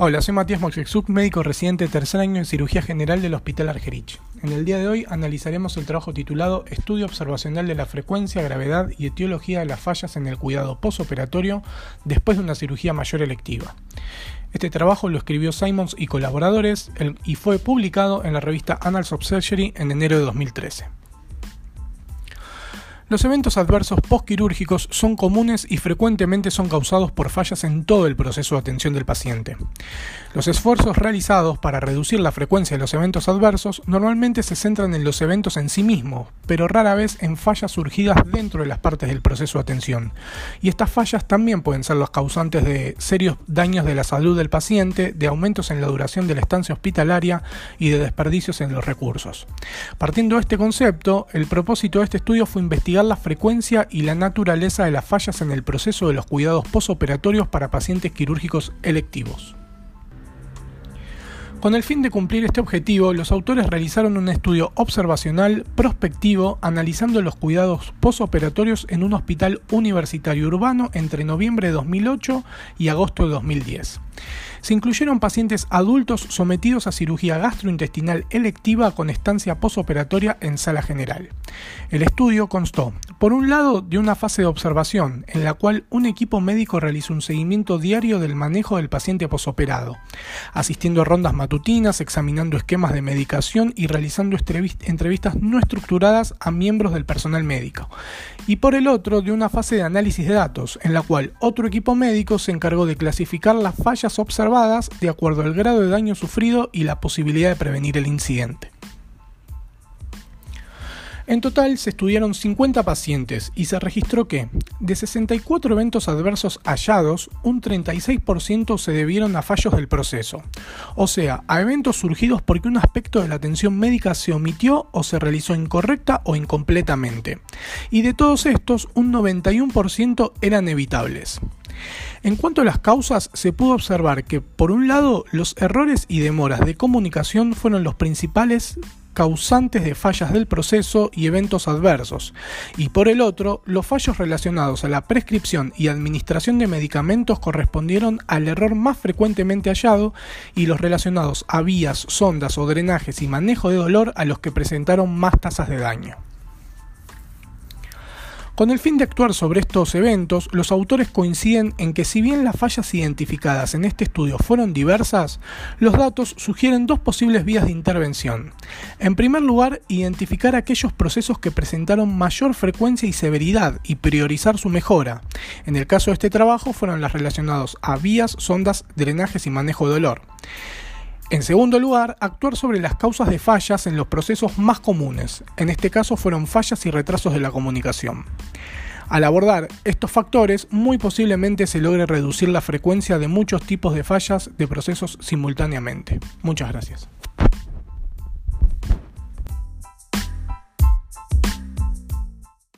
Hola, soy Matías Moxexuk, médico residente tercer año en cirugía general del Hospital Argerich. En el día de hoy analizaremos el trabajo titulado Estudio observacional de la frecuencia, gravedad y etiología de las fallas en el cuidado posoperatorio después de una cirugía mayor electiva. Este trabajo lo escribió Simons y colaboradores y fue publicado en la revista Annals of Surgery en enero de 2013. Los eventos adversos postquirúrgicos son comunes y frecuentemente son causados por fallas en todo el proceso de atención del paciente. Los esfuerzos realizados para reducir la frecuencia de los eventos adversos normalmente se centran en los eventos en sí mismos, pero rara vez en fallas surgidas dentro de las partes del proceso de atención. Y estas fallas también pueden ser los causantes de serios daños de la salud del paciente, de aumentos en la duración de la estancia hospitalaria y de desperdicios en los recursos. Partiendo de este concepto, el propósito de este estudio fue investigar la frecuencia y la naturaleza de las fallas en el proceso de los cuidados posoperatorios para pacientes quirúrgicos electivos. Con el fin de cumplir este objetivo, los autores realizaron un estudio observacional prospectivo analizando los cuidados posoperatorios en un hospital universitario urbano entre noviembre de 2008 y agosto de 2010. Se incluyeron pacientes adultos sometidos a cirugía gastrointestinal electiva con estancia posoperatoria en sala general. El estudio constó, por un lado, de una fase de observación, en la cual un equipo médico realizó un seguimiento diario del manejo del paciente posoperado, asistiendo a rondas matutinas, examinando esquemas de medicación y realizando entrevistas no estructuradas a miembros del personal médico. Y por el otro, de una fase de análisis de datos, en la cual otro equipo médico se encargó de clasificar las fallas observadas de acuerdo al grado de daño sufrido y la posibilidad de prevenir el incidente. En total se estudiaron 50 pacientes y se registró que, de 64 eventos adversos hallados, un 36% se debieron a fallos del proceso, o sea, a eventos surgidos porque un aspecto de la atención médica se omitió o se realizó incorrecta o incompletamente. Y de todos estos, un 91% eran evitables. En cuanto a las causas, se pudo observar que, por un lado, los errores y demoras de comunicación fueron los principales causantes de fallas del proceso y eventos adversos, y por el otro, los fallos relacionados a la prescripción y administración de medicamentos correspondieron al error más frecuentemente hallado y los relacionados a vías, sondas o drenajes y manejo de dolor a los que presentaron más tasas de daño. Con el fin de actuar sobre estos eventos, los autores coinciden en que si bien las fallas identificadas en este estudio fueron diversas, los datos sugieren dos posibles vías de intervención. En primer lugar, identificar aquellos procesos que presentaron mayor frecuencia y severidad y priorizar su mejora. En el caso de este trabajo fueron las relacionados a vías, sondas, drenajes y manejo de dolor. En segundo lugar, actuar sobre las causas de fallas en los procesos más comunes. En este caso fueron fallas y retrasos de la comunicación. Al abordar estos factores, muy posiblemente se logre reducir la frecuencia de muchos tipos de fallas de procesos simultáneamente. Muchas gracias.